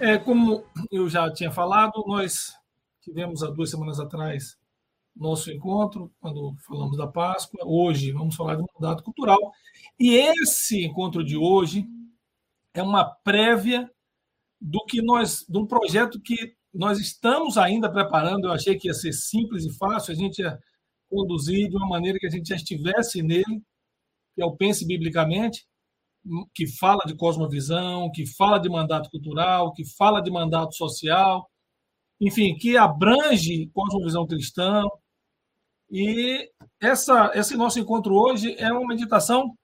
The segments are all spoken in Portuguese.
É, como eu já tinha falado, nós tivemos há duas semanas atrás nosso encontro, quando falamos da Páscoa. Hoje vamos falar de mandato cultural. E esse encontro de hoje é uma prévia do que nós, de um projeto que nós estamos ainda preparando. Eu achei que ia ser simples e fácil, a gente ia conduzir de uma maneira que a gente já estivesse nele, que é o Pense Biblicamente, que fala de cosmovisão, que fala de mandato cultural, que fala de mandato social, enfim, que abrange cosmovisão cristã. E essa, esse nosso encontro hoje é uma meditação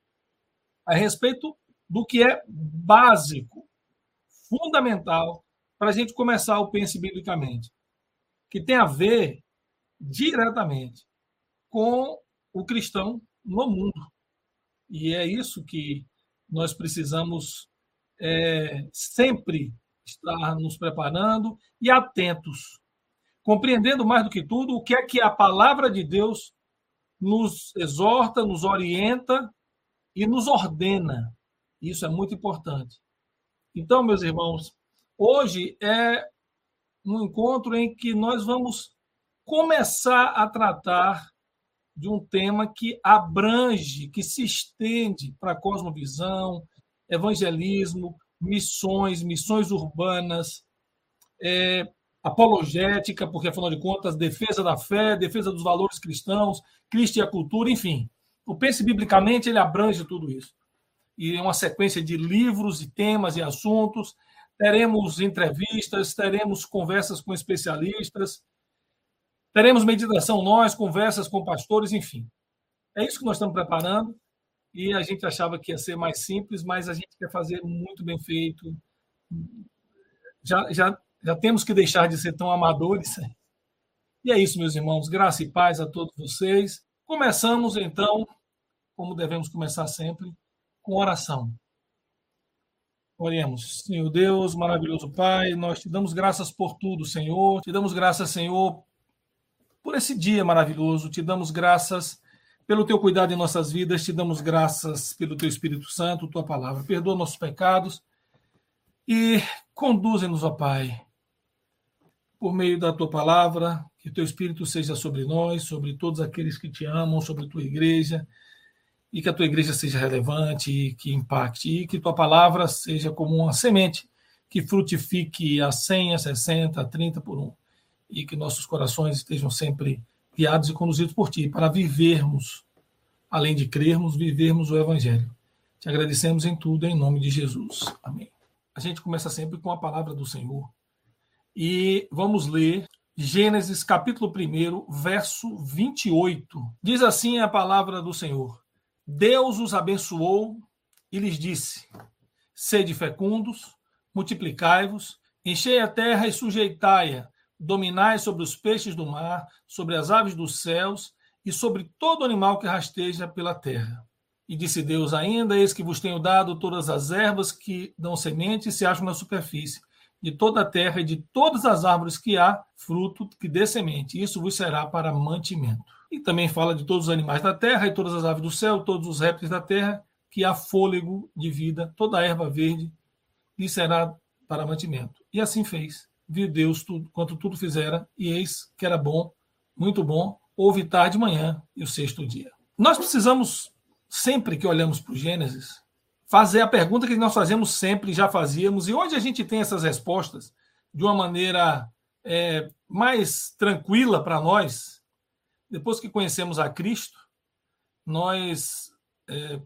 a respeito do que é básico, fundamental, para a gente começar o Pense Biblicamente, que tem a ver diretamente com o cristão no mundo. E é isso que nós precisamos é, sempre estar nos preparando e atentos, compreendendo mais do que tudo o que é que a palavra de Deus nos exorta, nos orienta e nos ordena. Isso é muito importante. Então, meus irmãos, hoje é um encontro em que nós vamos começar a tratar de um tema que abrange, que se estende para a cosmovisão, evangelismo, missões, missões urbanas, é, apologética, porque afinal de contas, defesa da fé, defesa dos valores cristãos, Cristo e a cultura, enfim. O Pense Biblicamente ele abrange tudo isso. E é uma sequência de livros e temas e assuntos. Teremos entrevistas, teremos conversas com especialistas, Teremos meditação nós, conversas com pastores, enfim. É isso que nós estamos preparando e a gente achava que ia ser mais simples, mas a gente quer fazer muito bem feito. Já, já, já temos que deixar de ser tão amadores. E é isso, meus irmãos. Graça e paz a todos vocês. Começamos, então, como devemos começar sempre, com oração. Oremos. Senhor Deus, maravilhoso Pai, nós te damos graças por tudo, Senhor. Te damos graças, Senhor, por esse dia maravilhoso. Te damos graças pelo teu cuidado em nossas vidas, te damos graças pelo teu Espírito Santo, tua palavra. Perdoa nossos pecados e conduze-nos, ó Pai, por meio da tua palavra, que teu Espírito seja sobre nós, sobre todos aqueles que te amam, sobre tua igreja, e que a tua igreja seja relevante que impacte, e que tua palavra seja como uma semente que frutifique a 100, a 60, a 30 por um e que nossos corações estejam sempre guiados e conduzidos por Ti, para vivermos, além de crermos, vivermos o Evangelho. Te agradecemos em tudo, em nome de Jesus. Amém. A gente começa sempre com a palavra do Senhor. E vamos ler Gênesis capítulo 1, verso 28. Diz assim a palavra do Senhor: Deus os abençoou e lhes disse: Sede fecundos, multiplicai-vos, enchei a terra e sujeitai-a, dominai sobre os peixes do mar, sobre as aves dos céus e sobre todo animal que rasteja pela terra. E disse Deus ainda: Eis que vos tenho dado todas as ervas que dão semente e se acham na superfície, de toda a terra e de todas as árvores que há fruto que dê semente. Isso vos será para mantimento. E também fala de todos os animais da terra e todas as aves do céu, todos os répteis da terra, que há fôlego de vida, toda a erva verde lhe será para mantimento. E assim fez viu Deus tudo, quanto tudo fizera, e eis que era bom, muito bom, houve tarde de manhã e o sexto dia. Nós precisamos, sempre que olhamos para o Gênesis, fazer a pergunta que nós fazemos sempre, já fazíamos, e hoje a gente tem essas respostas de uma maneira é, mais tranquila para nós, depois que conhecemos a Cristo, nós é,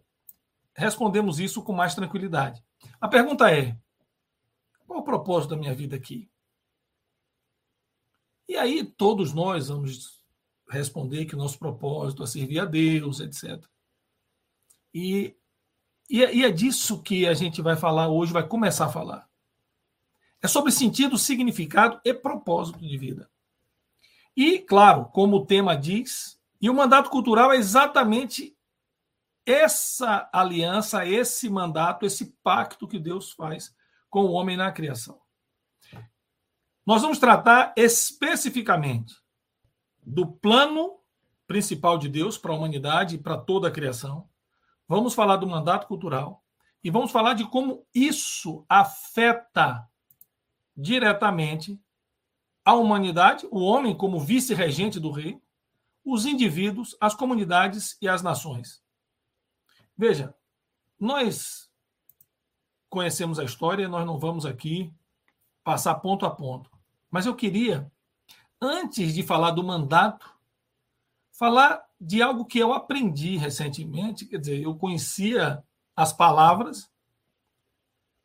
respondemos isso com mais tranquilidade. A pergunta é: qual o propósito da minha vida aqui? E aí todos nós vamos responder que o nosso propósito é servir a Deus, etc. E, e, é, e é disso que a gente vai falar hoje, vai começar a falar. É sobre sentido, significado e propósito de vida. E, claro, como o tema diz, e o mandato cultural é exatamente essa aliança, esse mandato, esse pacto que Deus faz com o homem na criação. Nós vamos tratar especificamente do plano principal de Deus para a humanidade e para toda a criação. Vamos falar do mandato cultural e vamos falar de como isso afeta diretamente a humanidade, o homem como vice-regente do rei, os indivíduos, as comunidades e as nações. Veja, nós conhecemos a história, nós não vamos aqui passar ponto a ponto. Mas eu queria, antes de falar do mandato, falar de algo que eu aprendi recentemente. Quer dizer, eu conhecia as palavras,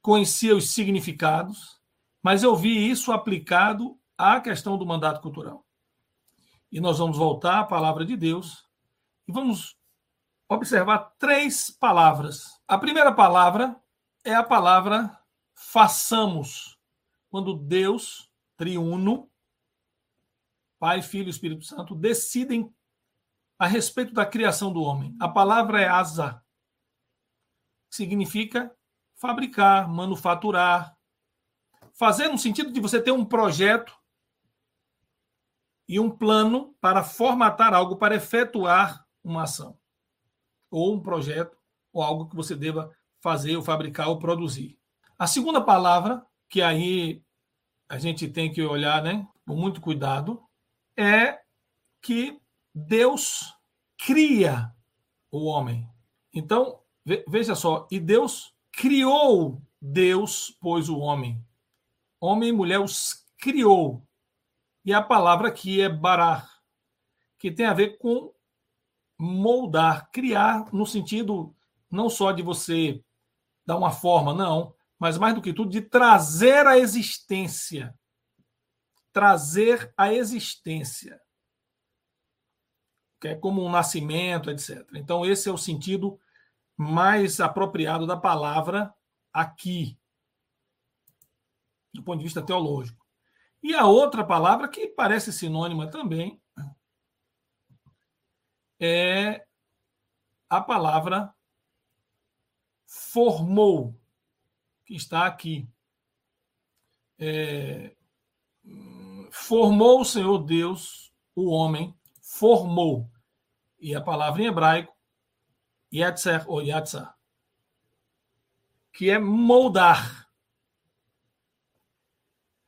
conhecia os significados, mas eu vi isso aplicado à questão do mandato cultural. E nós vamos voltar à palavra de Deus e vamos observar três palavras. A primeira palavra é a palavra façamos, quando Deus, triuno, Pai, Filho e Espírito Santo, decidem a respeito da criação do homem. A palavra é asa, que significa fabricar, manufaturar, fazer no sentido de você ter um projeto e um plano para formatar algo, para efetuar uma ação, ou um projeto, ou algo que você deva fazer, ou fabricar, ou produzir. A segunda palavra, que aí a gente tem que olhar né, com muito cuidado, é que Deus cria o homem. Então, veja só, e Deus criou Deus, pois o homem. Homem e mulher os criou. E a palavra aqui é barar, que tem a ver com moldar, criar no sentido não só de você dar uma forma, não, mas mais do que tudo de trazer a existência. Trazer a existência. Que é como um nascimento, etc. Então, esse é o sentido mais apropriado da palavra aqui, do ponto de vista teológico. E a outra palavra, que parece sinônima também, é a palavra formou, que está aqui. É, formou o Senhor Deus o homem, formou. E a palavra em hebraico, yetzer ou yatzar, que é moldar.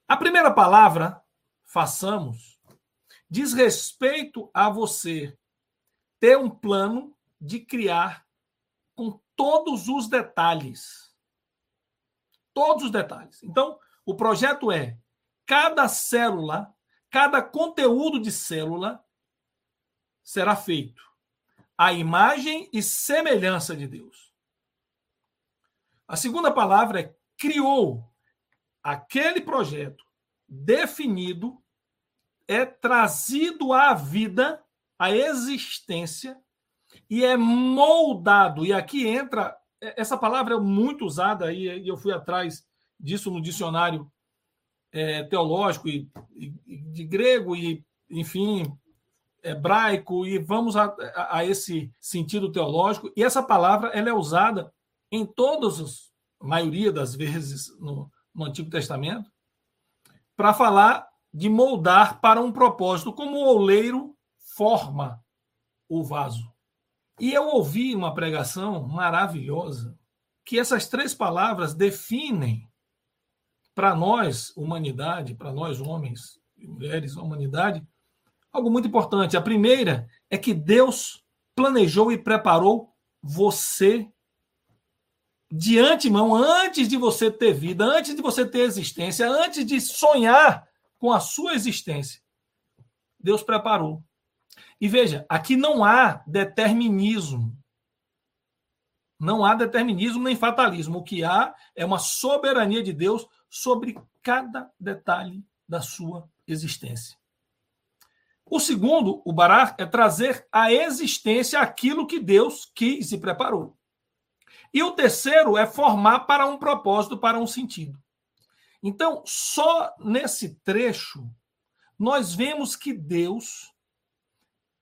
A primeira palavra, façamos, diz respeito a você ter um plano de criar com todos os detalhes. Todos os detalhes. Então, o projeto é cada célula, cada conteúdo de célula será feito à imagem e semelhança de Deus. A segunda palavra é criou aquele projeto definido é trazido à vida, à existência, e é moldado. E aqui entra, essa palavra é muito usada, e eu fui atrás disso no dicionário é, teológico, e, e, de grego, e, enfim, hebraico, e vamos a, a, a, esse sentido teológico. E essa palavra ela é usada em todas as, maioria das vezes, no, no Antigo Testamento, para falar de moldar para um propósito, como o oleiro forma o vaso. E eu ouvi uma pregação maravilhosa que essas três palavras definem para nós, humanidade, para nós, homens e mulheres, humanidade, algo muito importante. A primeira é que Deus planejou e preparou você de antemão, antes de você ter vida, antes de você ter existência, antes de sonhar com a sua existência, Deus preparou. E veja, aqui não há determinismo. Não há determinismo nem fatalismo. O que há é uma soberania de Deus sobre cada detalhe da sua existência. O segundo, o barar, é trazer à existência aquilo que Deus quis e preparou. E o terceiro é formar para um propósito, para um sentido. Então, só nesse trecho, nós vemos que Deus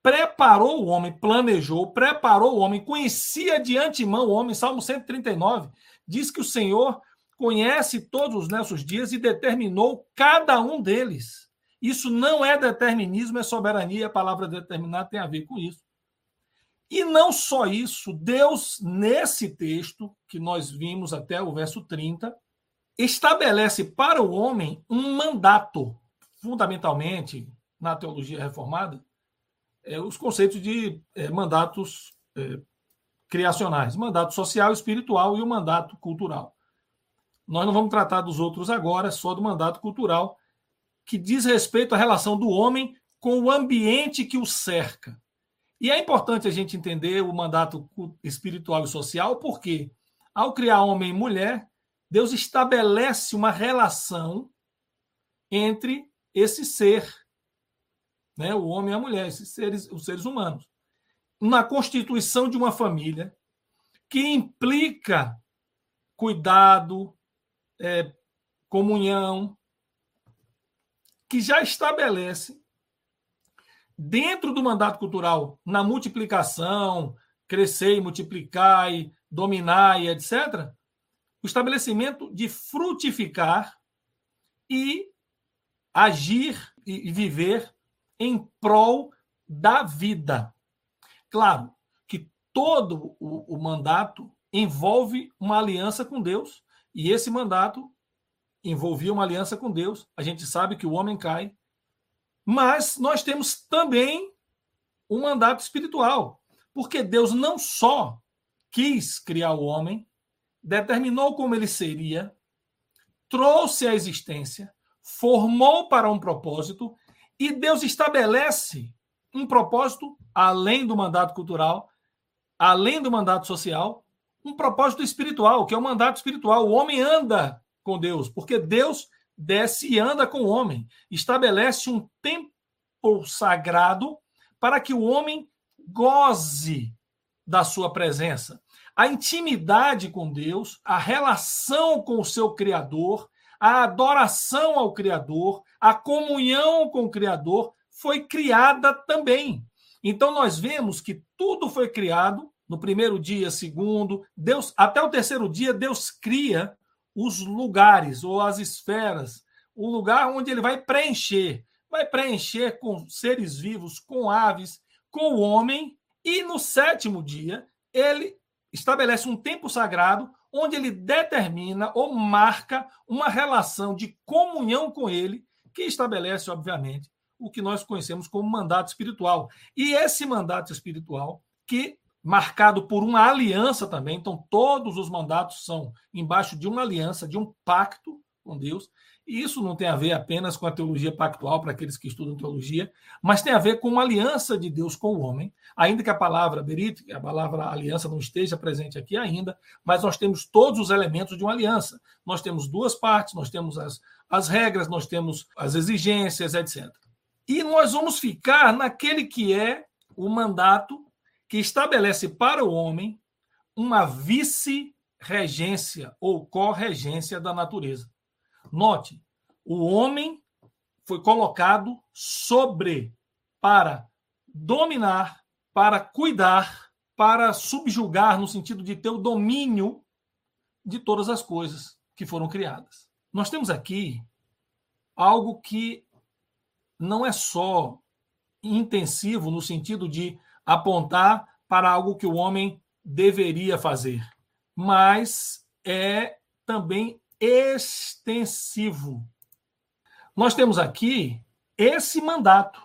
preparou o homem, planejou, preparou o homem, conhecia de antemão o homem. Salmo 139 diz que o Senhor conhece todos os nossos dias e determinou cada um deles. Isso não é determinismo, é soberania. A palavra determinar tem a ver com isso. E não só isso, Deus, nesse texto, que nós vimos até o verso 30, estabelece para o homem um mandato, fundamentalmente, na teologia reformada, é, os conceitos de é, mandatos é, criacionais, mandato social, espiritual e o mandato cultural. Nós não vamos tratar dos outros agora, só do mandato cultural, que diz respeito à relação do homem com o ambiente que o cerca. E é importante a gente entender o mandato espiritual e social, porque ao criar homem e mulher, Deus estabelece uma relação entre esse ser, né, o homem e a mulher, esses seres, os seres humanos, na constituição de uma família que implica cuidado, é, comunhão, que já estabelece dentro do mandato cultural, na multiplicação, crescer e multiplicar e dominar e etc., o estabelecimento de frutificar e agir e viver em prol da vida. Claro que todo o, o mandato envolve uma aliança com Deus, e esse mandato envolvia uma aliança com Deus. A gente sabe que o homem cai, mas nós temos também um mandato espiritual, porque Deus não só quis criar o homem, determinou como ele seria, trouxe a existência, formou para um propósito, e Deus estabelece um propósito além do mandato cultural, além do mandato social, um propósito espiritual, que é o mandato espiritual. O homem anda com Deus, porque Deus desce e anda com o homem, estabelece um tempo sagrado para que o homem goze da sua presença. A intimidade com Deus, a relação com o seu Criador, a adoração ao Criador, a comunhão com o Criador foi criada também. Então nós vemos que tudo foi criado no primeiro dia, segundo, Deus até o terceiro dia Deus cria os lugares ou as esferas, o lugar onde ele vai preencher, vai preencher com seres vivos, com aves, com o homem, e no sétimo dia ele estabelece um tempo sagrado onde ele determina ou marca uma relação de comunhão com ele, que estabelece, obviamente, o que nós conhecemos como mandato espiritual. E esse mandato espiritual, que marcado por uma aliança também, então todos os mandatos são embaixo de uma aliança, de um pacto com Deus. E isso não tem a ver apenas com a teologia pactual para aqueles que estudam teologia, mas tem a ver com uma aliança de Deus com o homem, ainda que a palavra berit, a palavra aliança não esteja presente aqui ainda, mas nós temos todos os elementos de uma aliança. Nós temos duas partes, nós temos as, as regras, nós temos as exigências, etc. E nós vamos ficar naquele que é o mandato que estabelece para o homem uma vice-regência ou corregência da natureza. Note, o homem foi colocado sobre para dominar, para cuidar, para subjugar, no sentido de ter o domínio de todas as coisas que foram criadas. Nós temos aqui algo que não é só intensivo no sentido de apontar para algo que o homem deveria fazer, mas é também extensivo. Nós temos aqui esse mandato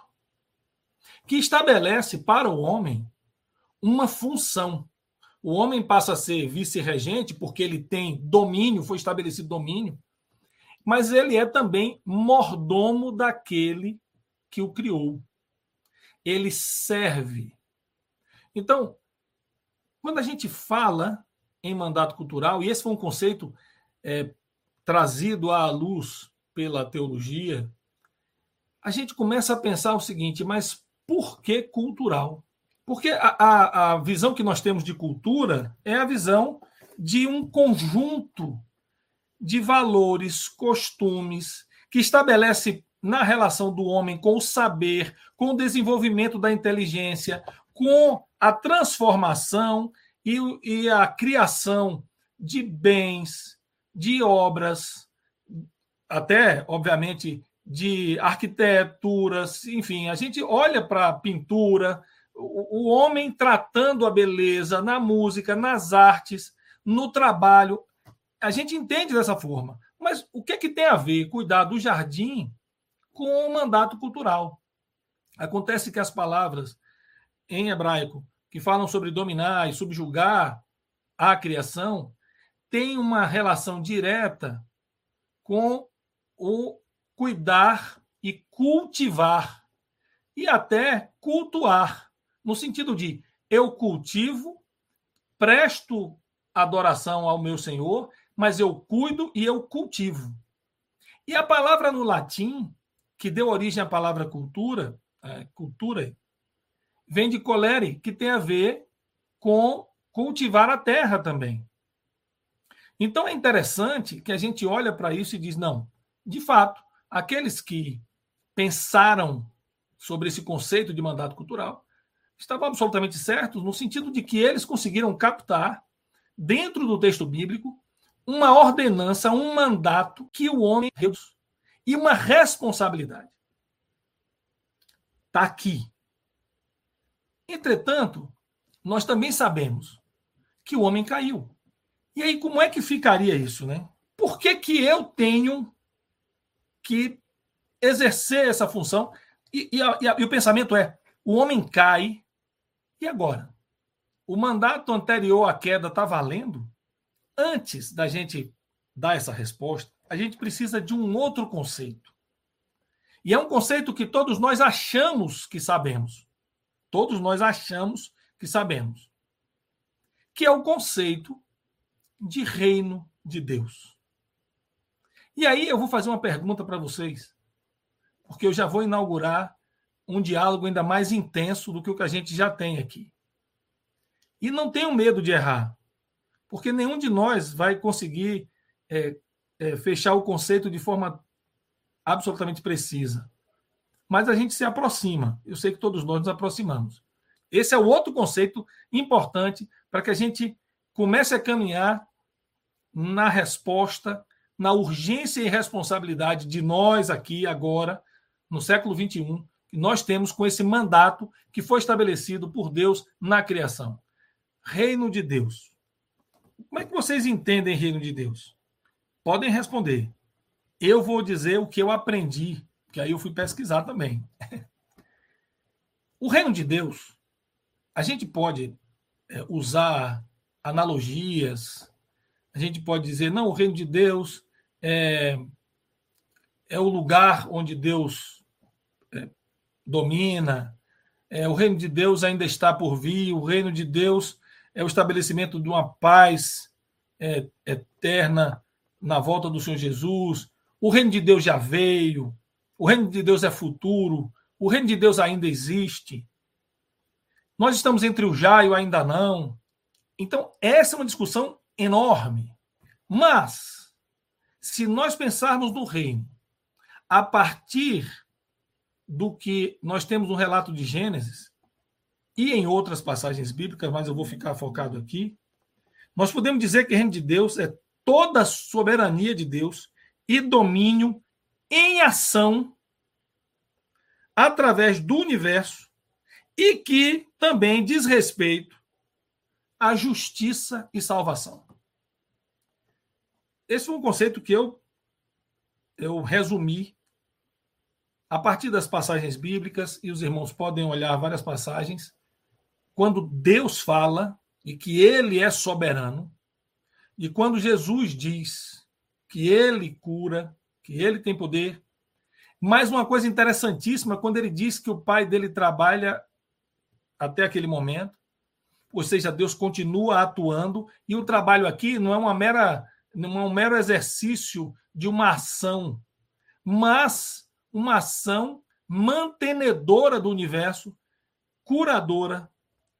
que estabelece para o homem uma função. O homem passa a ser vice-regente porque ele tem domínio, foi estabelecido domínio, mas ele é também mordomo daquele que o criou. Ele serve então, quando a gente fala em mandato cultural, e esse foi um conceito é, trazido à luz pela teologia, a gente começa a pensar o seguinte: mas por que cultural? Porque a, a, a visão que nós temos de cultura é a visão de um conjunto de valores, costumes, que estabelece na relação do homem com o saber, com o desenvolvimento da inteligência, com a transformação e, e a criação de bens, de obras, até, obviamente, de arquiteturas, enfim, a gente olha para a pintura, o, o homem tratando a beleza na música, nas artes, no trabalho. A gente entende dessa forma. Mas o que, é que tem a ver cuidar do jardim com o mandato cultural? Acontece que as palavras em hebraico que falam sobre dominar e subjugar a criação têm uma relação direta com o cuidar e cultivar e até cultuar, no sentido de eu cultivo, presto adoração ao meu Senhor, mas eu cuido e eu cultivo. E a palavra no latim, que deu origem à palavra cultura, é, cultura, vem de colere, que tem a ver com cultivar a terra também. Então é interessante que a gente olha para isso e diz: não, de fato, aqueles que pensaram sobre esse conceito de mandato cultural estavam absolutamente certos, no sentido de que eles conseguiram captar, dentro do texto bíblico, uma ordenança, um mandato que o homem Deus e uma responsabilidade. Está aqui. Entretanto, nós também sabemos que o homem caiu. E aí, como é que ficaria isso, né? Por que, que eu tenho que exercer essa função? E, e, a, e, a, e o pensamento é: o homem cai, e agora? O mandato anterior à queda está valendo? Antes da gente dar essa resposta, a gente precisa de um outro conceito. E é um conceito que todos nós achamos que sabemos. Todos nós achamos que sabemos. Que é o conceito de reino de Deus. E aí eu vou fazer uma pergunta para vocês, porque eu já vou inaugurar um diálogo ainda mais intenso do que o que a gente já tem aqui. E não tenham medo de errar, porque nenhum de nós vai conseguir é, é, fechar o conceito de forma absolutamente precisa. Mas a gente se aproxima. Eu sei que todos nós nos aproximamos. Esse é o outro conceito importante para que a gente comece a caminhar na resposta, na urgência e responsabilidade de nós aqui agora, no século 21, que nós temos com esse mandato que foi estabelecido por Deus na criação. Reino de Deus. Como é que vocês entendem reino de Deus? Podem responder. Eu vou dizer o que eu aprendi, que aí eu fui pesquisar também. o reino de Deus, a gente pode é, usar analogias, a gente pode dizer, não, o reino de Deus é, é o lugar onde Deus é, domina, é, o reino de Deus ainda está por vir, o reino de Deus é o estabelecimento de uma paz é, eterna na volta do Senhor Jesus, o reino de Deus já veio, o reino de Deus é futuro, o reino de Deus ainda existe. Nós estamos entre o já e o ainda não. Então, essa é uma discussão enorme. Mas, se nós pensarmos no reino a partir do que nós temos no relato de Gênesis e em outras passagens bíblicas, mas eu vou ficar focado aqui, nós podemos dizer que o reino de Deus é toda a soberania de Deus e domínio em ação através do universo e que também diz respeito à justiça e salvação. Esse foi um conceito que eu eu resumi a partir das passagens bíblicas e os irmãos podem olhar várias passagens quando Deus fala e que ele é soberano e quando Jesus diz que ele cura, que ele tem poder. Mais uma coisa interessantíssima, quando ele diz que o pai dele trabalha até aquele momento, ou seja, Deus continua atuando, e o trabalho aqui não é uma mera, não é um mero exercício de uma ação, mas uma ação mantenedora do universo, curadora,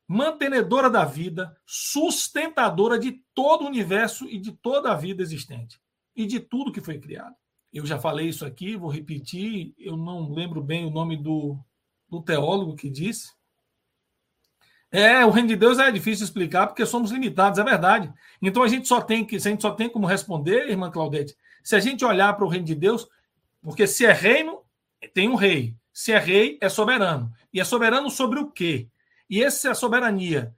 mantenedora da vida, sustentadora de todo o universo e de toda a vida existente e de tudo que foi criado. Eu já falei isso aqui, vou repetir, eu não lembro bem o nome do, do teólogo que disse. É, o reino de Deus é difícil explicar porque somos limitados, é verdade. Então a gente só tem que, a gente só tem como responder, irmã Claudete, se a gente olhar para o reino de Deus, porque se é reino, tem um rei. Se é rei, é soberano. E é soberano sobre o quê? E essa soberania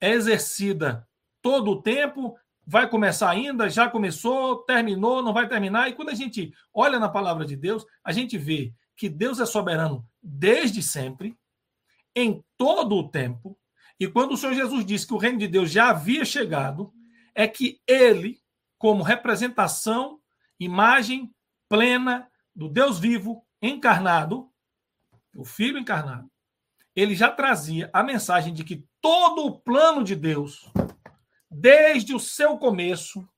é exercida todo o tempo, vai começar ainda, já começou, terminou, não vai terminar. E quando a gente olha na palavra de Deus, a gente vê que Deus é soberano desde sempre, em todo o tempo. E quando o Senhor Jesus disse que o reino de Deus já havia chegado, é que ele, como representação, imagem plena do Deus vivo encarnado, o Filho encarnado, ele já trazia a mensagem de que todo o plano de Deus, desde o seu começo,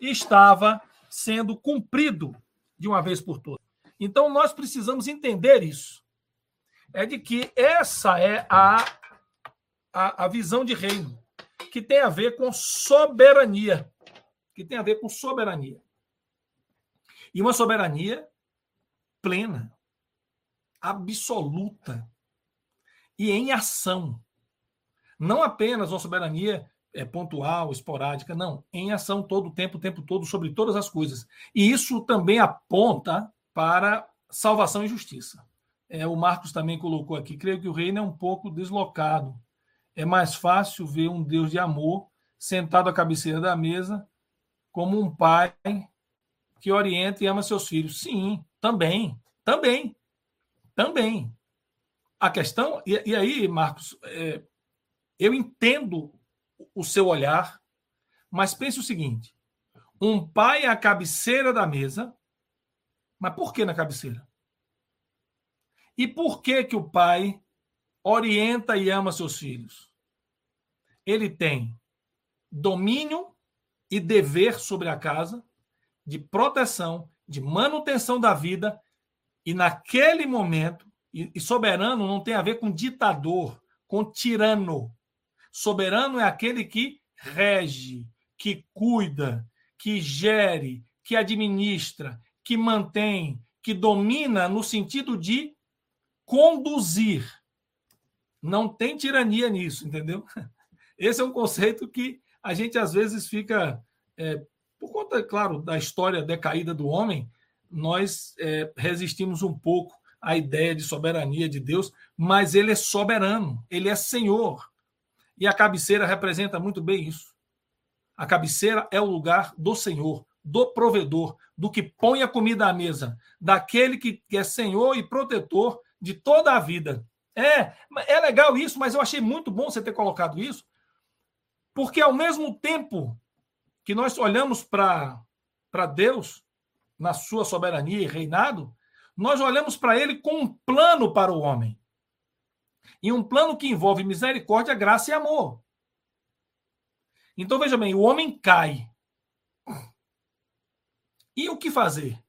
estava sendo cumprido de uma vez por todas. Então nós precisamos entender isso. É de que essa é a, a, a visão de reino, que tem a ver com soberania. Que tem a ver com soberania. E uma soberania plena, absoluta e em ação. Não apenas uma soberania é, pontual, esporádica, não, em ação todo o tempo, o tempo todo, sobre todas as coisas. E isso também aponta para salvação e justiça. É, o Marcos também colocou aqui, creio que o reino é um pouco deslocado. É mais fácil ver um Deus de amor sentado à cabeceira da mesa, como um pai que orienta e ama seus filhos. Sim, também, também, também. A questão, e, e aí, Marcos, é, eu entendo o seu olhar, mas pense o seguinte: um pai à cabeceira da mesa, mas por que na cabeceira? E por que que o pai orienta e ama seus filhos? Ele tem domínio e dever sobre a casa, de proteção, de manutenção da vida, e naquele momento e, soberano não tem a ver com ditador, com tirano. Soberano é aquele que rege, que cuida, que gere, que administra, que mantém, que domina no sentido de conduzir. Não tem tirania nisso, entendeu? Esse é um conceito que a gente às vezes fica, é, por conta, claro, da história decaída do homem, nós é, resistimos um pouco a ideia de soberania de Deus, mas ele é soberano, ele é Senhor. E a cabeceira representa muito bem isso. A cabeceira é o lugar do Senhor, do provedor, do que põe a comida à mesa, daquele que é Senhor e protetor de toda a vida. É, é legal isso, mas eu achei muito bom você ter colocado isso, porque ao mesmo tempo que nós olhamos para Deus, na sua soberania e reinado, nós olhamos para ele com um plano para o homem. E um plano que envolve misericórdia, graça e amor. Então veja bem, o homem cai. E o que fazer?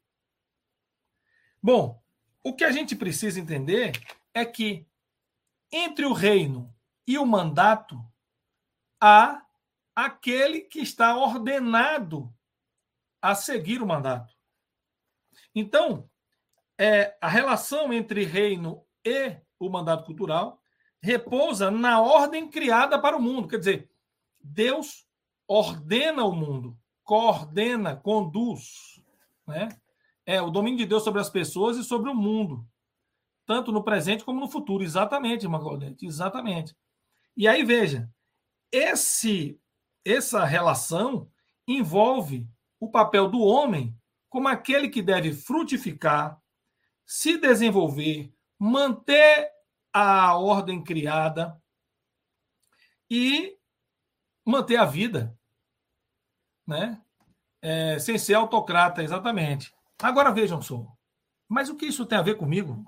Bom, o que a gente precisa entender é que entre o reino e o mandato há aquele que está ordenado a seguir o mandato. Então, é, a relação entre reino e o mandato cultural repousa na ordem criada para o mundo. Quer dizer, Deus ordena o mundo, coordena, conduz. Né? É o domínio de Deus sobre as pessoas e sobre o mundo, tanto no presente como no futuro. Exatamente, irmã Claudete, exatamente. E aí, veja, esse, essa relação envolve o papel do homem como aquele que deve frutificar, se desenvolver, manter a ordem criada e manter a vida, né? É, sem ser autocrata, exatamente. Agora vejam só, mas o que isso tem a ver comigo?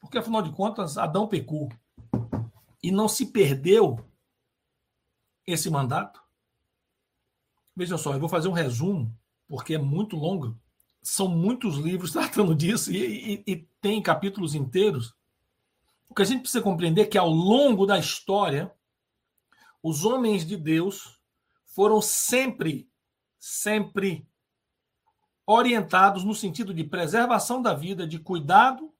Porque afinal de contas, Adão pecou e não se perdeu esse mandato. Vejam só, eu vou fazer um resumo, porque é muito longo são muitos livros tratando disso e, e, e, tem capítulos inteiros. O que a gente precisa compreender é que ao longo da história, os homens de Deus foram sempre, sempre orientados no sentido de preservação da vida, de cuidado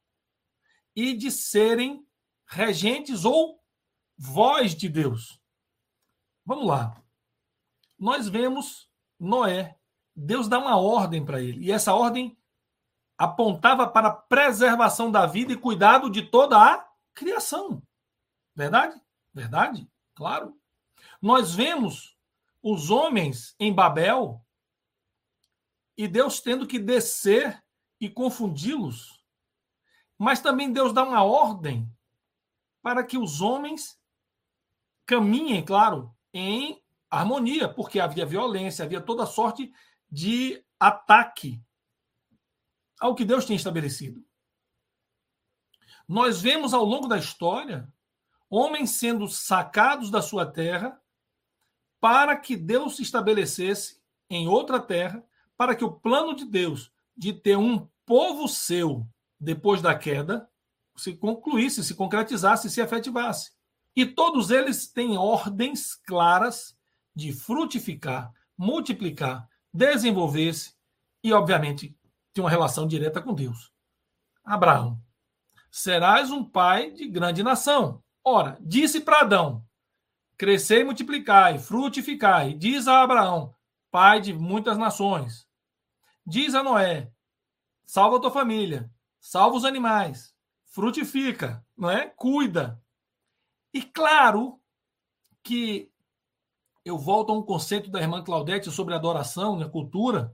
e de serem regentes ou voz de Deus. Vamos lá. Nós vemos Noé Deus dá uma ordem para ele. E essa ordem apontava para a preservação da vida e cuidado de toda a criação. Verdade? Verdade? Claro. Nós vemos os homens em Babel e Deus tendo que descer e confundi-los. Mas também Deus dá uma ordem para que os homens caminhem, claro, em harmonia, porque havia violência, havia toda sorte de ataque ao que Deus tinha estabelecido. Nós vemos ao longo da história homens sendo sacados da sua terra para que Deus se estabelecesse em outra terra, para que o plano de Deus de ter um povo seu depois da queda se concluísse, se concretizasse, se efetivasse. E todos eles têm ordens claras de frutificar, multiplicar, desenvolver-se e, obviamente, ter uma relação direta com Deus. Abraão, serás um pai de grande nação. Ora, disse para Adão: crescei multiplicai, frutificai. Diz a Abraão, pai de muitas nações. Diz a Noé: salva a tua família, salva os animais, frutifica, não é? Cuida. E claro que eu volto a um conceito da irmã Claudete sobre adoração na cultura.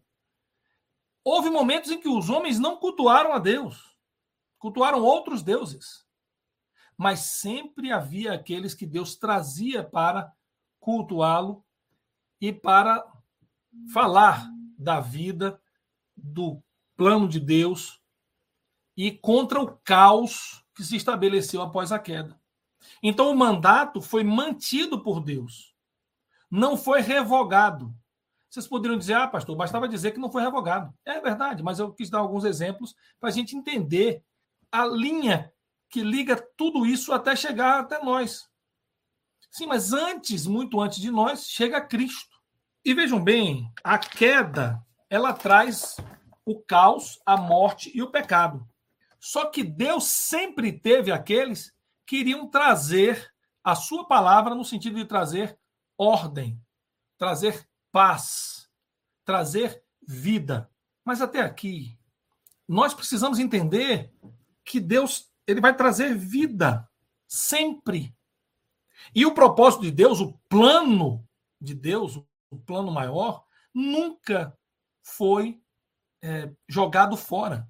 Houve momentos em que os homens não cultuaram a Deus, cultuaram outros deuses. Mas sempre havia aqueles que Deus trazia para cultuá-lo e para falar da vida, do plano de Deus e contra o caos que se estabeleceu após a queda. Então o mandato foi mantido por Deus, não foi revogado. Vocês poderiam dizer, ah, pastor, bastava dizer que não foi revogado. É verdade, mas eu quis dar alguns exemplos para a gente entender a linha que liga tudo isso até chegar até nós. Sim, mas antes, muito antes de nós, chega Cristo. E vejam bem, a queda, ela traz o caos, a morte e o pecado. Só que Deus sempre teve aqueles que iriam trazer a sua palavra no sentido de trazer ordem, trazer paz, trazer vida. Mas até aqui, nós precisamos entender que Deus ele vai trazer vida sempre. E o propósito de Deus, o plano de Deus, o plano maior, nunca foi é, jogado fora.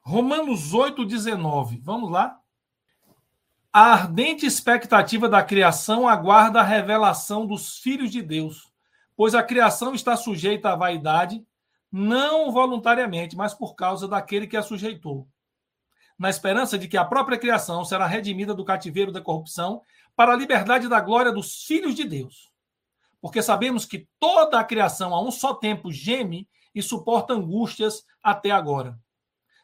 Romanos 8, 19. Vamos lá? A ardente expectativa da criação aguarda a revelação dos filhos de Deus, pois a criação está sujeita à vaidade, não voluntariamente, mas por causa daquele que a sujeitou. Na esperança de que a própria criação será redimida do cativeiro da corrupção para a liberdade da glória dos filhos de Deus. Porque sabemos que toda a criação a um só tempo geme e suporta angústias até agora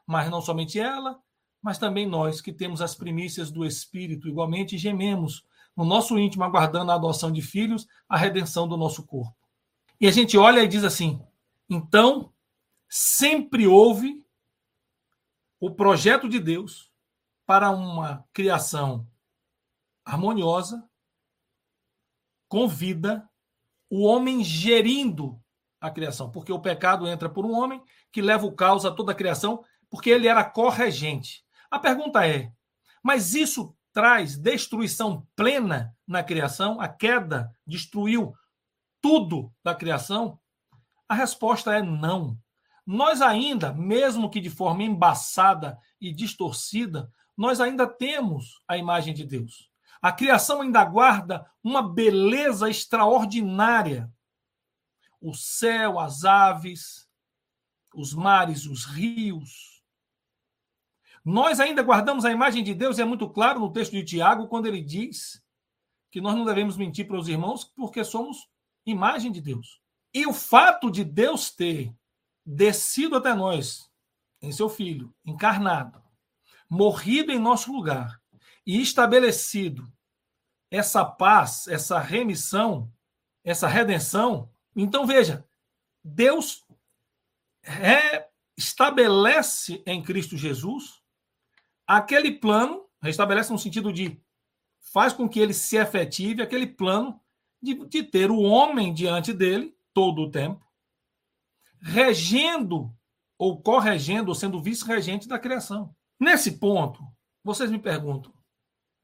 mas não somente ela, mas também nós que temos as primícias do Espírito, igualmente gememos no nosso íntimo, aguardando a adoção de filhos, a redenção do nosso corpo. E a gente olha e diz assim: então, sempre houve o projeto de Deus para uma criação harmoniosa, com vida, o homem gerindo a criação, porque o pecado entra por um homem que leva o caos a toda a criação, porque ele era corregente. A pergunta é: mas isso traz destruição plena na criação? A queda destruiu tudo da criação? A resposta é não. Nós ainda, mesmo que de forma embaçada e distorcida, nós ainda temos a imagem de Deus. A criação ainda guarda uma beleza extraordinária. O céu, as aves, os mares, os rios, nós ainda guardamos a imagem de Deus, e é muito claro no texto de Tiago, quando ele diz que nós não devemos mentir para os irmãos, porque somos imagem de Deus. E o fato de Deus ter descido até nós, em seu Filho, encarnado, morrido em nosso lugar e estabelecido essa paz, essa remissão, essa redenção. Então veja, Deus estabelece em Cristo Jesus aquele plano, restabelece no sentido de faz com que ele se efetive, aquele plano de, de ter o homem diante dele todo o tempo, regendo ou corregendo, ou sendo vice-regente da criação. Nesse ponto, vocês me perguntam,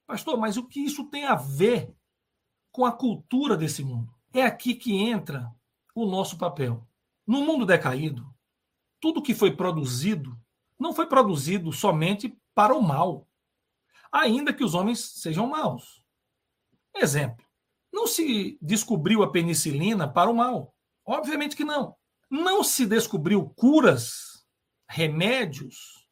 pastor, mas o que isso tem a ver com a cultura desse mundo? É aqui que entra o nosso papel. No mundo decaído, tudo que foi produzido não foi produzido somente para o mal, ainda que os homens sejam maus. Exemplo: não se descobriu a penicilina para o mal. Obviamente que não. Não se descobriu curas, remédios.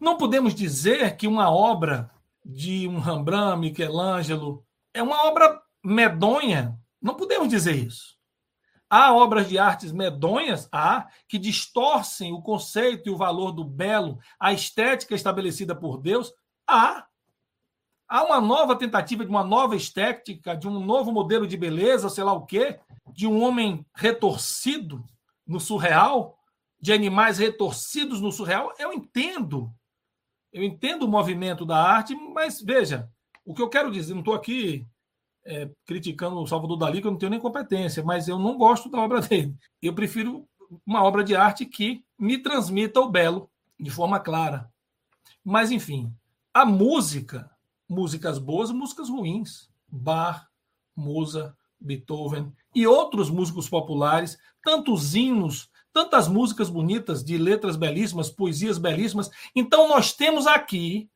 Não podemos dizer que uma obra de um Rembrandt, Michelangelo, é uma obra medonha. Não podemos dizer isso. Há obras de artes medonhas, há, que distorcem o conceito e o valor do belo, a estética estabelecida por Deus, há. Há uma nova tentativa de uma nova estética, de um novo modelo de beleza, sei lá o quê, de um homem retorcido no surreal, de animais retorcidos no surreal. Eu entendo. Eu entendo o movimento da arte, mas veja, o que eu quero dizer, não estou aqui é, criticando o Salvador Dali, que eu não tenho nem competência, mas eu não gosto da obra dele. Eu prefiro uma obra de arte que me transmita o belo de forma clara. Mas, enfim, a música, músicas boas, músicas ruins. Bach, Mozart, Beethoven e outros músicos populares, tantos hinos, tantas músicas bonitas, de letras belíssimas, poesias belíssimas. Então, nós temos aqui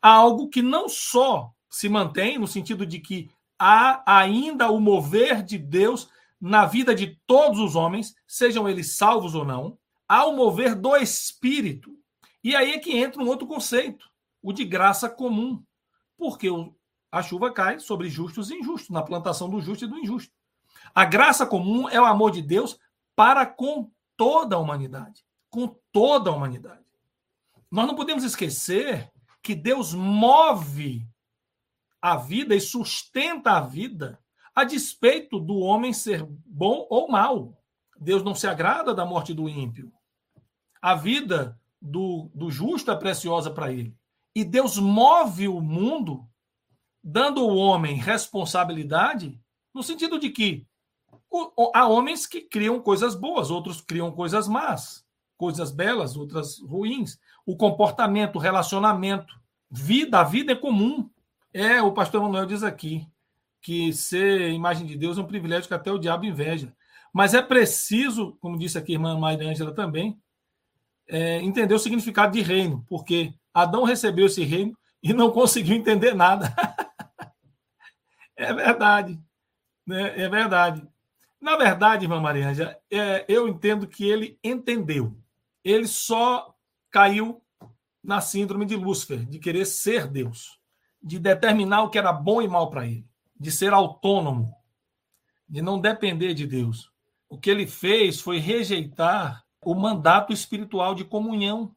algo que não só se mantém, no sentido de que há ainda o mover de Deus na vida de todos os homens, sejam eles salvos ou não. Há o mover do Espírito. E aí é que entra um outro conceito, o de graça comum. Porque a chuva cai sobre justos e injustos, na plantação do justo e do injusto. A graça comum é o amor de Deus para com toda a humanidade. Com toda a humanidade. Nós não podemos esquecer que Deus move a vida e sustenta a vida a despeito do homem ser bom ou mal. Deus não se agrada da morte do ímpio. A vida do, do justo é preciosa para ele. E Deus move o mundo dando ao homem responsabilidade, no sentido de que há homens que criam coisas boas, outros criam coisas más, coisas belas, outras ruins. O comportamento, o relacionamento, vida, a vida é comum. É, o pastor Manuel diz aqui que ser imagem de Deus é um privilégio que até o diabo inveja. Mas é preciso, como disse aqui a irmã Maria Ângela também, é, entender o significado de reino, porque Adão recebeu esse reino e não conseguiu entender nada. é verdade. Né? É verdade. Na verdade, irmã Maria é, eu entendo que ele entendeu. Ele só caiu na síndrome de Lúcifer, de querer ser Deus de determinar o que era bom e mal para ele, de ser autônomo, de não depender de Deus. O que ele fez foi rejeitar o mandato espiritual de comunhão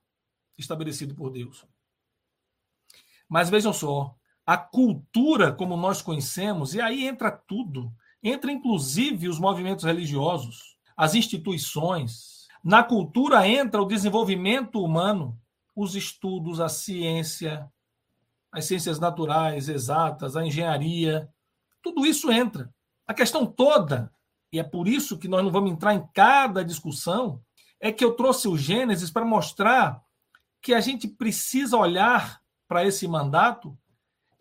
estabelecido por Deus. Mas vejam só, a cultura como nós conhecemos, e aí entra tudo, entra inclusive os movimentos religiosos, as instituições. Na cultura entra o desenvolvimento humano, os estudos, a ciência, as ciências naturais, exatas, a engenharia, tudo isso entra. A questão toda, e é por isso que nós não vamos entrar em cada discussão, é que eu trouxe o Gênesis para mostrar que a gente precisa olhar para esse mandato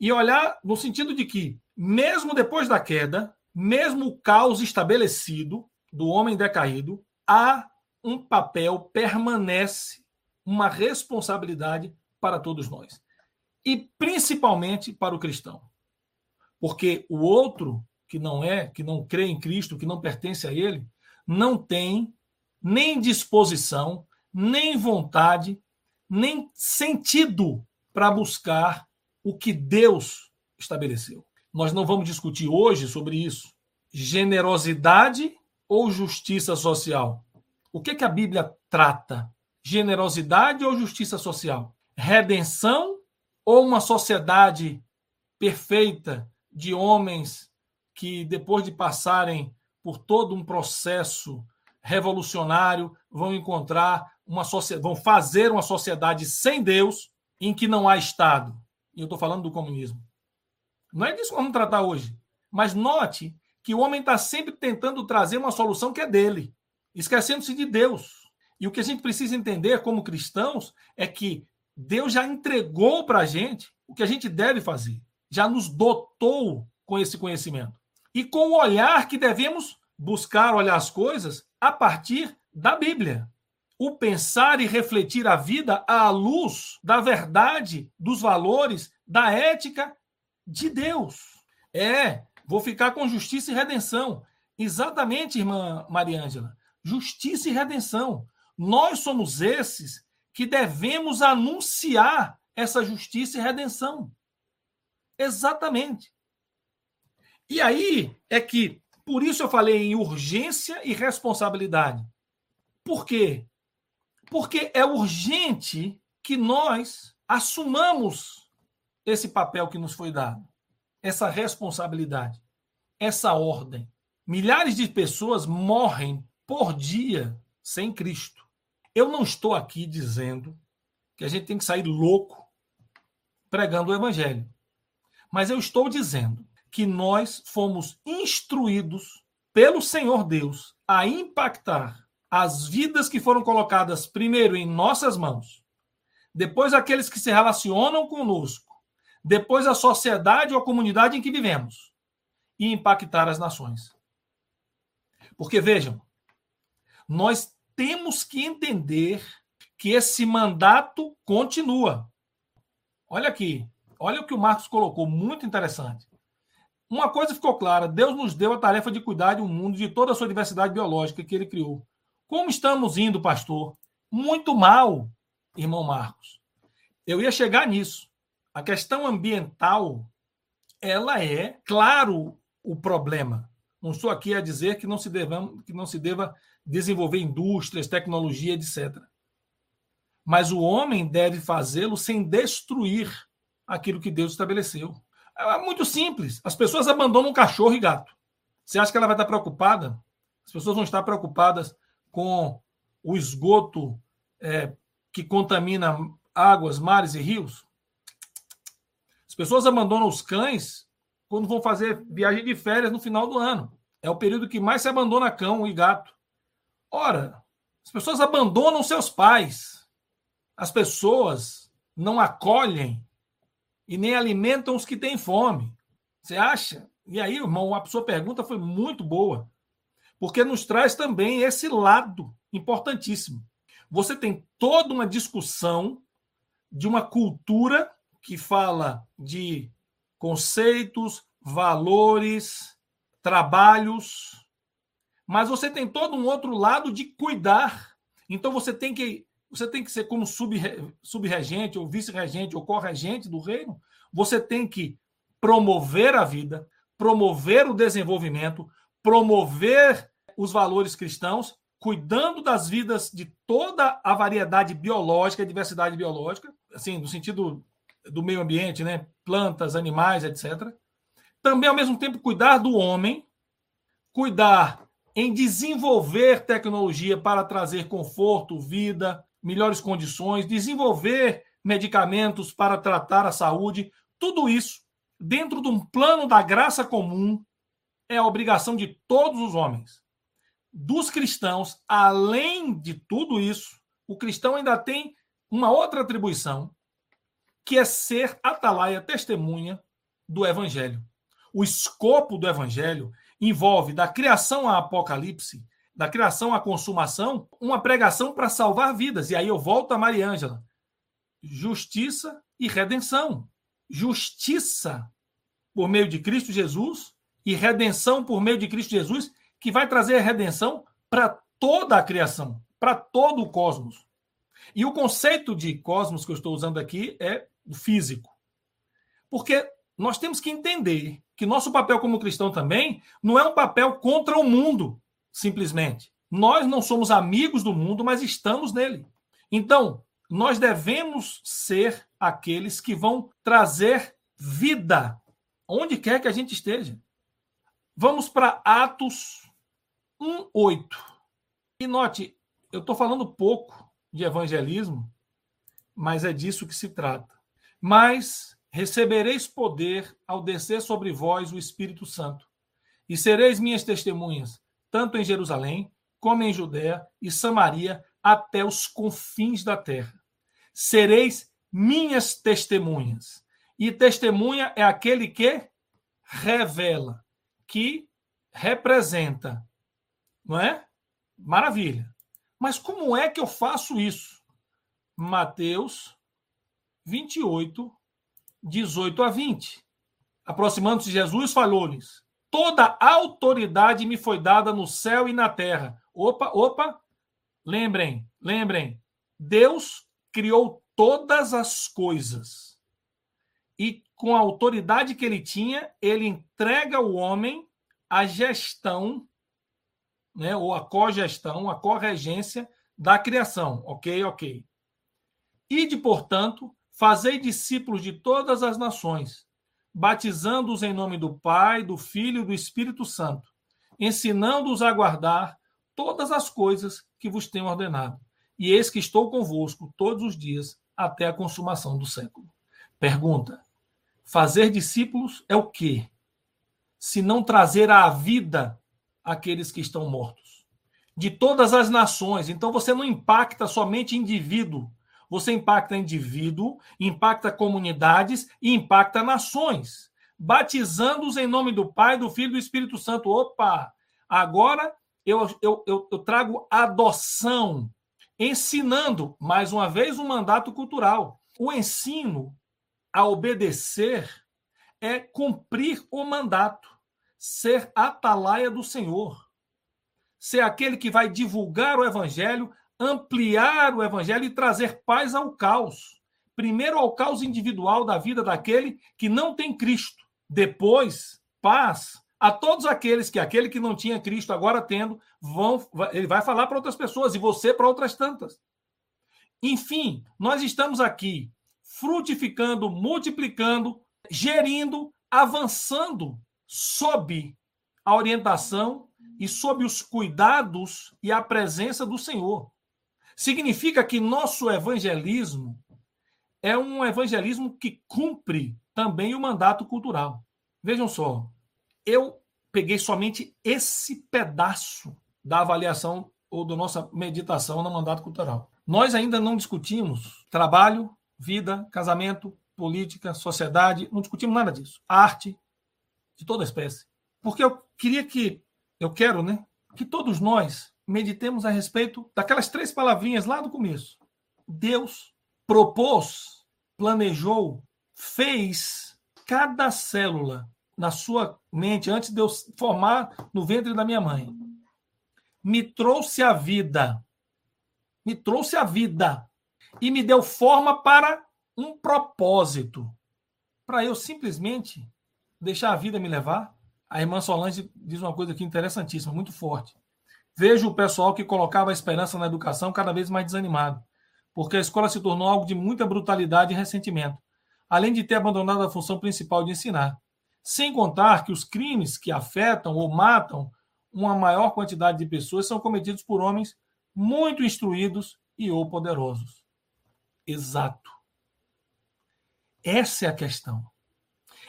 e olhar no sentido de que, mesmo depois da queda, mesmo o caos estabelecido do homem decaído, há um papel, permanece uma responsabilidade para todos nós e principalmente para o cristão. Porque o outro que não é, que não crê em Cristo, que não pertence a ele, não tem nem disposição, nem vontade, nem sentido para buscar o que Deus estabeleceu. Nós não vamos discutir hoje sobre isso. Generosidade ou justiça social? O que, que a Bíblia trata? Generosidade ou justiça social? Redenção ou uma sociedade perfeita de homens que, depois de passarem por todo um processo revolucionário, vão encontrar uma sociedade, vão fazer uma sociedade sem Deus, em que não há Estado. E eu estou falando do comunismo. Não é disso que vamos tratar hoje. Mas note que o homem está sempre tentando trazer uma solução que é dele, esquecendo-se de Deus. E o que a gente precisa entender como cristãos é que Deus já entregou para a gente o que a gente deve fazer, já nos dotou com esse conhecimento. e com o olhar que devemos buscar olhar as coisas a partir da Bíblia. O pensar e refletir a vida à luz da verdade, dos valores, da ética de Deus. É, vou ficar com justiça e redenção. Exatamente, irmã Mariângela. Justiça e redenção. Nós somos esses que devemos anunciar essa justiça e redenção. Exatamente. E aí é que, por isso eu falei em urgência e responsabilidade. Por quê? Porque é urgente que nós assumamos esse papel que nos foi dado, essa responsabilidade, essa ordem. Milhares de pessoas morrem por dia sem Cristo. Eu não estou aqui dizendo que a gente tem que sair louco pregando o evangelho. Mas eu estou dizendo que nós fomos instruídos pelo Senhor Deus a impactar as vidas que foram colocadas primeiro em nossas mãos, depois aqueles que se relacionam conosco, depois a sociedade ou a comunidade em que vivemos e impactar as nações. Porque vejam, nós temos que entender que esse mandato continua. Olha aqui, olha o que o Marcos colocou, muito interessante. Uma coisa ficou clara: Deus nos deu a tarefa de cuidar de um mundo de toda a sua diversidade biológica que ele criou. Como estamos indo, pastor? Muito mal, irmão Marcos. Eu ia chegar nisso. A questão ambiental, ela é, claro, o problema. Não estou aqui a dizer que não se deva, que não se deva desenvolver indústrias, tecnologia, etc. Mas o homem deve fazê-lo sem destruir aquilo que Deus estabeleceu. É muito simples. As pessoas abandonam cachorro e gato. Você acha que ela vai estar preocupada? As pessoas vão estar preocupadas com o esgoto é, que contamina águas, mares e rios? As pessoas abandonam os cães quando vão fazer viagem de férias no final do ano. É o período que mais se abandona cão e gato. Ora, as pessoas abandonam seus pais. As pessoas não acolhem e nem alimentam os que têm fome. Você acha? E aí, irmão, a sua pergunta foi muito boa, porque nos traz também esse lado importantíssimo. Você tem toda uma discussão de uma cultura que fala de conceitos, valores, trabalhos, mas você tem todo um outro lado de cuidar. Então você tem que você tem que ser como subregente ou vice-regente ou corregente do reino. Você tem que promover a vida, promover o desenvolvimento, promover os valores cristãos, cuidando das vidas de toda a variedade biológica, a diversidade biológica, assim, no sentido do meio ambiente, né? plantas, animais, etc. Também, ao mesmo tempo, cuidar do homem, cuidar em desenvolver tecnologia para trazer conforto, vida, melhores condições, desenvolver medicamentos para tratar a saúde, tudo isso dentro de um plano da graça comum é a obrigação de todos os homens. Dos cristãos, além de tudo isso, o cristão ainda tem uma outra atribuição, que é ser atalaia, testemunha do evangelho. O escopo do evangelho envolve da criação à apocalipse, da criação à consumação, uma pregação para salvar vidas. E aí eu volto a Mariângela. Justiça e redenção. Justiça por meio de Cristo Jesus e redenção por meio de Cristo Jesus, que vai trazer a redenção para toda a criação, para todo o cosmos. E o conceito de cosmos que eu estou usando aqui é do físico. Porque nós temos que entender que nosso papel como cristão também não é um papel contra o mundo, simplesmente. Nós não somos amigos do mundo, mas estamos nele. Então, nós devemos ser aqueles que vão trazer vida onde quer que a gente esteja. Vamos para Atos 1:8. E note, eu estou falando pouco de evangelismo, mas é disso que se trata. Mas recebereis poder ao descer sobre vós o Espírito Santo, e sereis minhas testemunhas, tanto em Jerusalém, como em Judéia e Samaria, até os confins da terra. Sereis minhas testemunhas. E testemunha é aquele que revela, que representa, não é? Maravilha. Mas como é que eu faço isso? Mateus 28, 18 a 20. Aproximando-se Jesus, falou-lhes: Toda autoridade me foi dada no céu e na terra. Opa, opa, lembrem, lembrem. Deus criou todas as coisas. E com a autoridade que ele tinha, ele entrega ao homem a gestão, né, ou a cogestão, a corregência da criação. Ok, ok. Ide, portanto, fazei discípulos de todas as nações, batizando-os em nome do Pai, do Filho e do Espírito Santo, ensinando-os a guardar todas as coisas que vos tenho ordenado. E eis que estou convosco todos os dias até a consumação do século. Pergunta: fazer discípulos é o quê? Se não trazer à vida aqueles que estão mortos. De todas as nações. Então você não impacta somente indivíduo, você impacta indivíduo, impacta comunidades e impacta nações, batizando-os em nome do Pai, do Filho e do Espírito Santo. Opa! Agora eu, eu, eu, eu trago adoção, ensinando, mais uma vez, um mandato cultural. O ensino a obedecer é cumprir o mandato, ser atalaia do Senhor, ser aquele que vai divulgar o evangelho ampliar o evangelho e trazer paz ao caos. Primeiro ao caos individual da vida daquele que não tem Cristo. Depois, paz a todos aqueles que aquele que não tinha Cristo agora tendo, vão ele vai falar para outras pessoas e você para outras tantas. Enfim, nós estamos aqui frutificando, multiplicando, gerindo, avançando sob a orientação e sob os cuidados e a presença do Senhor. Significa que nosso evangelismo é um evangelismo que cumpre também o mandato cultural. Vejam só, eu peguei somente esse pedaço da avaliação ou da nossa meditação no mandato cultural. Nós ainda não discutimos trabalho, vida, casamento, política, sociedade, não discutimos nada disso. Arte de toda espécie. Porque eu queria que, eu quero, né, que todos nós meditemos a respeito daquelas três palavrinhas lá do começo. Deus propôs, planejou, fez cada célula na sua mente antes de eu formar no ventre da minha mãe. Me trouxe a vida. Me trouxe a vida e me deu forma para um propósito. Para eu simplesmente deixar a vida me levar. A irmã Solange diz uma coisa aqui interessantíssima, muito forte. Vejo o pessoal que colocava a esperança na educação cada vez mais desanimado, porque a escola se tornou algo de muita brutalidade e ressentimento, além de ter abandonado a função principal de ensinar. Sem contar que os crimes que afetam ou matam uma maior quantidade de pessoas são cometidos por homens muito instruídos e ou poderosos. Exato. Essa é a questão.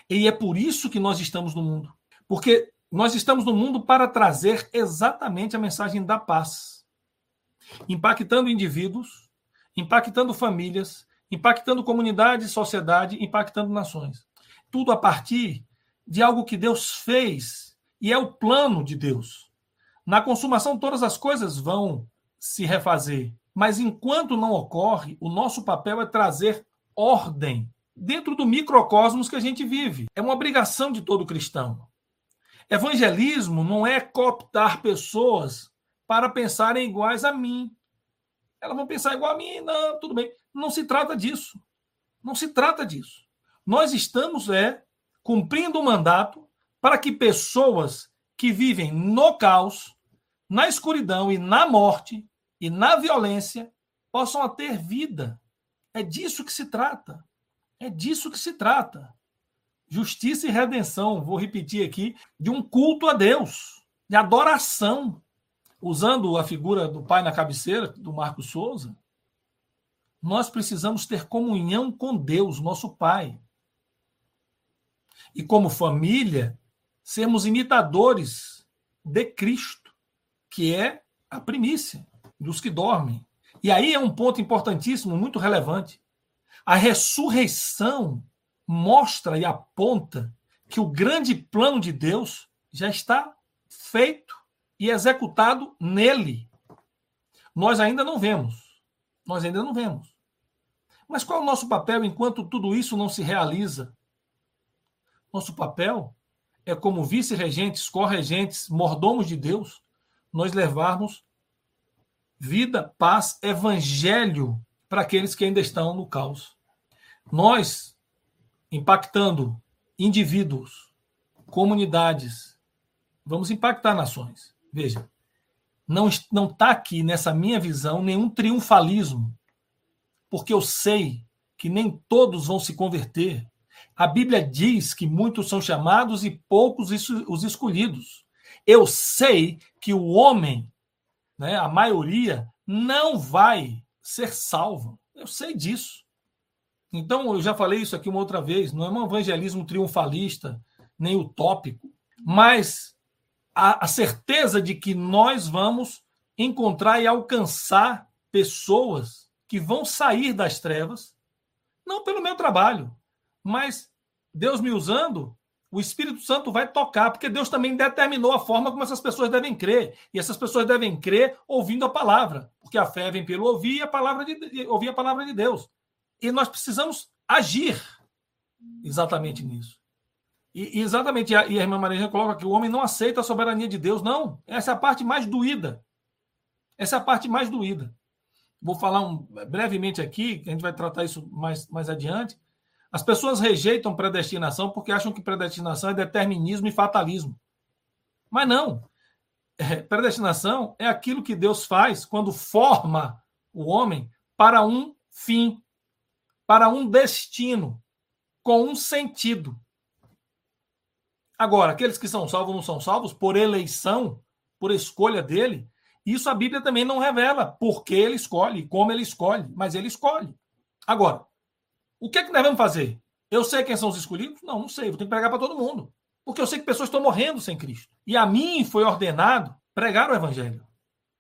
E é por isso que nós estamos no mundo. Porque nós estamos no mundo para trazer exatamente a mensagem da paz, impactando indivíduos, impactando famílias, impactando comunidade, sociedade, impactando nações. Tudo a partir de algo que Deus fez e é o plano de Deus. Na consumação, todas as coisas vão se refazer, mas enquanto não ocorre, o nosso papel é trazer ordem dentro do microcosmos que a gente vive. É uma obrigação de todo cristão. Evangelismo não é cooptar pessoas para pensarem iguais a mim. Elas vão pensar igual a mim, não, tudo bem. Não se trata disso. Não se trata disso. Nós estamos é cumprindo o um mandato para que pessoas que vivem no caos, na escuridão e na morte e na violência possam ter vida. É disso que se trata. É disso que se trata justiça e redenção, vou repetir aqui, de um culto a Deus, de adoração, usando a figura do pai na cabeceira, do Marco Souza. Nós precisamos ter comunhão com Deus, nosso Pai. E como família, sermos imitadores de Cristo, que é a primícia dos que dormem. E aí é um ponto importantíssimo, muito relevante. A ressurreição mostra e aponta que o grande plano de Deus já está feito e executado nele. Nós ainda não vemos. Nós ainda não vemos. Mas qual é o nosso papel enquanto tudo isso não se realiza? Nosso papel é, como vice-regentes, corregentes, mordomos de Deus, nós levarmos vida, paz, evangelho para aqueles que ainda estão no caos. Nós, impactando indivíduos, comunidades, vamos impactar nações. Veja, não não está aqui nessa minha visão nenhum triunfalismo, porque eu sei que nem todos vão se converter. A Bíblia diz que muitos são chamados e poucos os escolhidos. Eu sei que o homem, né, a maioria, não vai ser salvo. Eu sei disso. Então, eu já falei isso aqui uma outra vez, não é um evangelismo triunfalista, nem utópico, mas a, a certeza de que nós vamos encontrar e alcançar pessoas que vão sair das trevas, não pelo meu trabalho, mas Deus me usando, o Espírito Santo vai tocar, porque Deus também determinou a forma como essas pessoas devem crer. E essas pessoas devem crer ouvindo a palavra, porque a fé vem pelo ouvir a palavra de, ouvir a palavra de Deus. E nós precisamos agir exatamente nisso. E, exatamente, a, e a irmã Maria coloca que o homem não aceita a soberania de Deus. Não, essa é a parte mais doída. Essa é a parte mais doída. Vou falar um, brevemente aqui, a gente vai tratar isso mais, mais adiante. As pessoas rejeitam predestinação porque acham que predestinação é determinismo e fatalismo. Mas não. É, predestinação é aquilo que Deus faz quando forma o homem para um fim para um destino, com um sentido. Agora, aqueles que são salvos não são salvos por eleição, por escolha dele, isso a Bíblia também não revela porque ele escolhe, como ele escolhe, mas ele escolhe. Agora, o que é que nós vamos fazer? Eu sei quem são os escolhidos? Não, não sei. Vou ter que pregar para todo mundo. Porque eu sei que pessoas estão morrendo sem Cristo. E a mim foi ordenado pregar o Evangelho.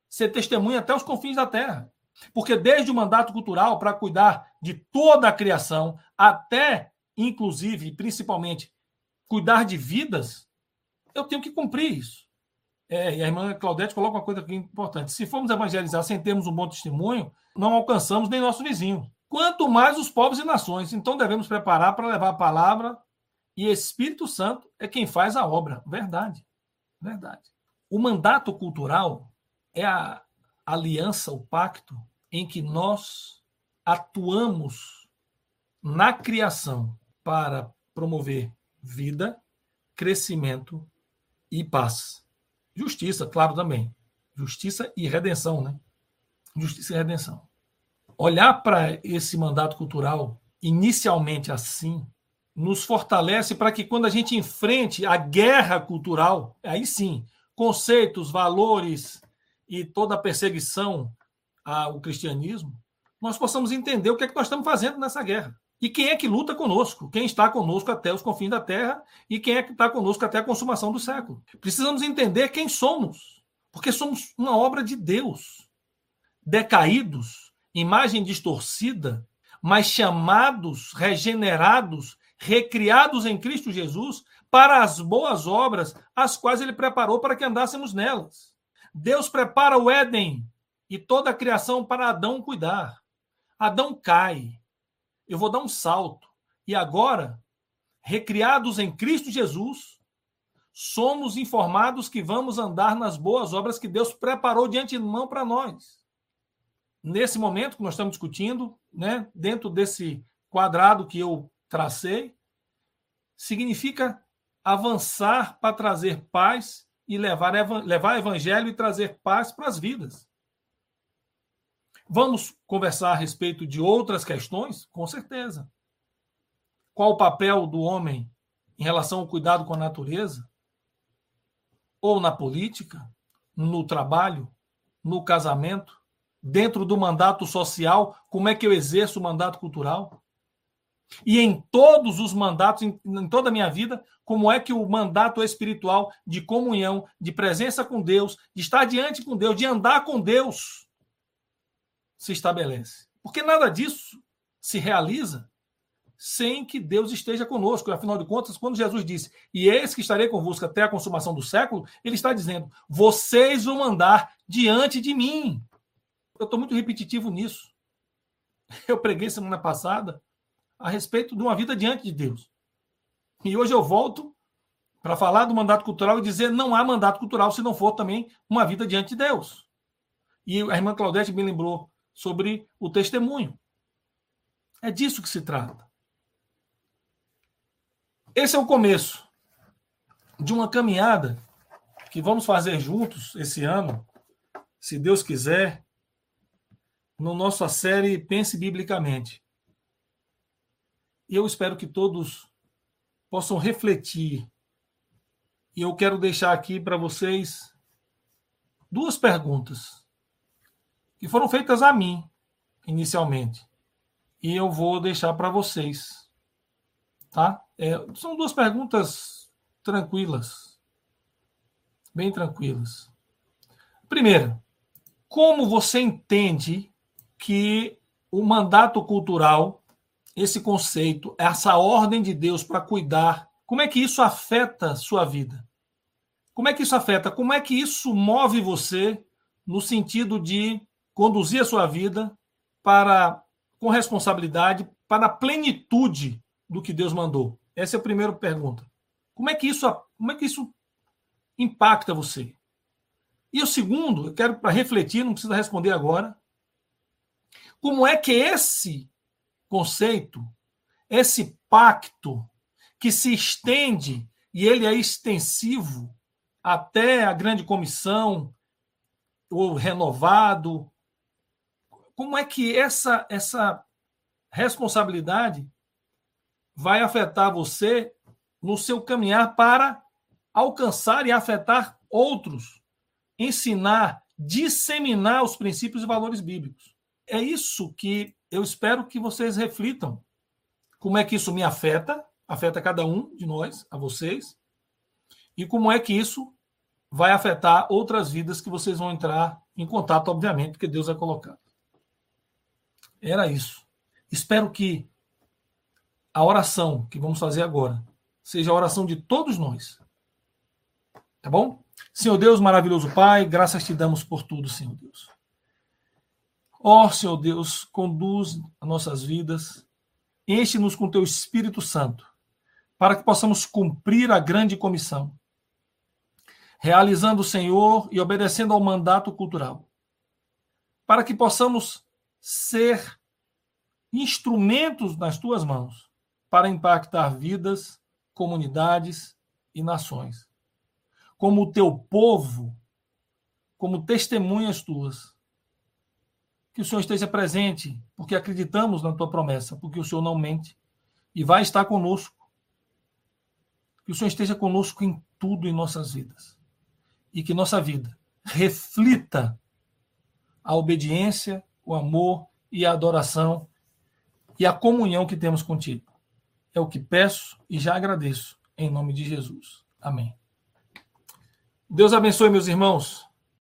Ser testemunha até os confins da terra. Porque desde o mandato cultural para cuidar de toda a criação, até, inclusive, principalmente, cuidar de vidas, eu tenho que cumprir isso. É, e a irmã Claudete coloca uma coisa aqui importante. Se formos evangelizar sem termos um bom testemunho, não alcançamos nem nosso vizinho. Quanto mais os povos e nações. Então devemos preparar para levar a palavra e Espírito Santo é quem faz a obra. Verdade. Verdade. O mandato cultural é a aliança, o pacto, em que nós atuamos na criação para promover vida, crescimento e paz. Justiça, claro também. Justiça e redenção, né? Justiça e redenção. Olhar para esse mandato cultural inicialmente assim nos fortalece para que quando a gente enfrente a guerra cultural, aí sim, conceitos, valores, e toda a perseguição ao cristianismo, nós possamos entender o que é que nós estamos fazendo nessa guerra. E quem é que luta conosco? Quem está conosco até os confins da terra e quem é que está conosco até a consumação do século. Precisamos entender quem somos, porque somos uma obra de Deus. Decaídos, imagem distorcida, mas chamados, regenerados, recriados em Cristo Jesus para as boas obras, as quais ele preparou para que andássemos nelas. Deus prepara o Éden e toda a criação para Adão cuidar. Adão cai. Eu vou dar um salto. E agora, recriados em Cristo Jesus, somos informados que vamos andar nas boas obras que Deus preparou de antemão para nós. Nesse momento que nós estamos discutindo, né, dentro desse quadrado que eu tracei, significa avançar para trazer paz e levar, levar evangelho e trazer paz para as vidas. Vamos conversar a respeito de outras questões? Com certeza. Qual o papel do homem em relação ao cuidado com a natureza? Ou na política, no trabalho, no casamento, dentro do mandato social, como é que eu exerço o mandato cultural? E em todos os mandatos, em, em, toda a minha vida, como é que o mandato espiritual de comunhão, de presença com Deus, de estar diante com Deus, de andar com Deus, se estabelece. Porque nada disso se realiza sem que Deus esteja conosco. Afinal de contas, quando Jesus disse, e eis que estarei convosco até a consumação do século, ele está dizendo, vocês vão andar diante de mim. Eu estou muito repetitivo nisso. Eu preguei semana passada a respeito de uma vida diante de Deus. E hoje eu volto para falar do mandato cultural e dizer não há mandato cultural se não for também uma vida diante de Deus. E a irmã Claudete me lembrou sobre o testemunho. É disso que se trata. Esse é o começo de uma caminhada que vamos fazer juntos esse ano, se Deus quiser, no nossa série Pense Biblicamente. E eu espero que todos possam refletir. E eu quero deixar aqui para vocês duas perguntas que foram feitas a mim inicialmente. E eu vou deixar para vocês. Tá? É, são duas perguntas tranquilas. Bem tranquilas. Primeira, como você entende que o mandato cultural, esse conceito, essa ordem de Deus para cuidar, como é que isso afeta sua vida? Como é que isso afeta? Como é que isso move você no sentido de conduzir a sua vida para com responsabilidade para a plenitude do que Deus mandou? Essa é a primeira pergunta. Como é que isso, como é que isso impacta você? E o segundo, eu quero para refletir, não precisa responder agora. Como é que esse conceito, esse pacto que se estende e ele é extensivo até a grande comissão, ou renovado, como é que essa, essa responsabilidade vai afetar você no seu caminhar para alcançar e afetar outros, ensinar, disseminar os princípios e valores bíblicos. É isso que eu espero que vocês reflitam. Como é que isso me afeta, afeta cada um de nós, a vocês, e como é que isso vai afetar outras vidas que vocês vão entrar em contato, obviamente, porque Deus vai colocar. Era isso. Espero que a oração que vamos fazer agora seja a oração de todos nós. Tá bom? Senhor Deus, maravilhoso Pai, graças te damos por tudo, Senhor Deus. Ó oh, Senhor Deus, conduz as nossas vidas, enche-nos com teu Espírito Santo, para que possamos cumprir a grande comissão, realizando o Senhor e obedecendo ao mandato cultural, para que possamos ser instrumentos nas tuas mãos para impactar vidas, comunidades e nações. Como o teu povo, como testemunhas tuas. Que o Senhor esteja presente, porque acreditamos na tua promessa, porque o Senhor não mente e vai estar conosco. Que o Senhor esteja conosco em tudo em nossas vidas. E que nossa vida reflita a obediência o amor e a adoração e a comunhão que temos contigo. É o que peço e já agradeço, em nome de Jesus. Amém. Deus abençoe, meus irmãos.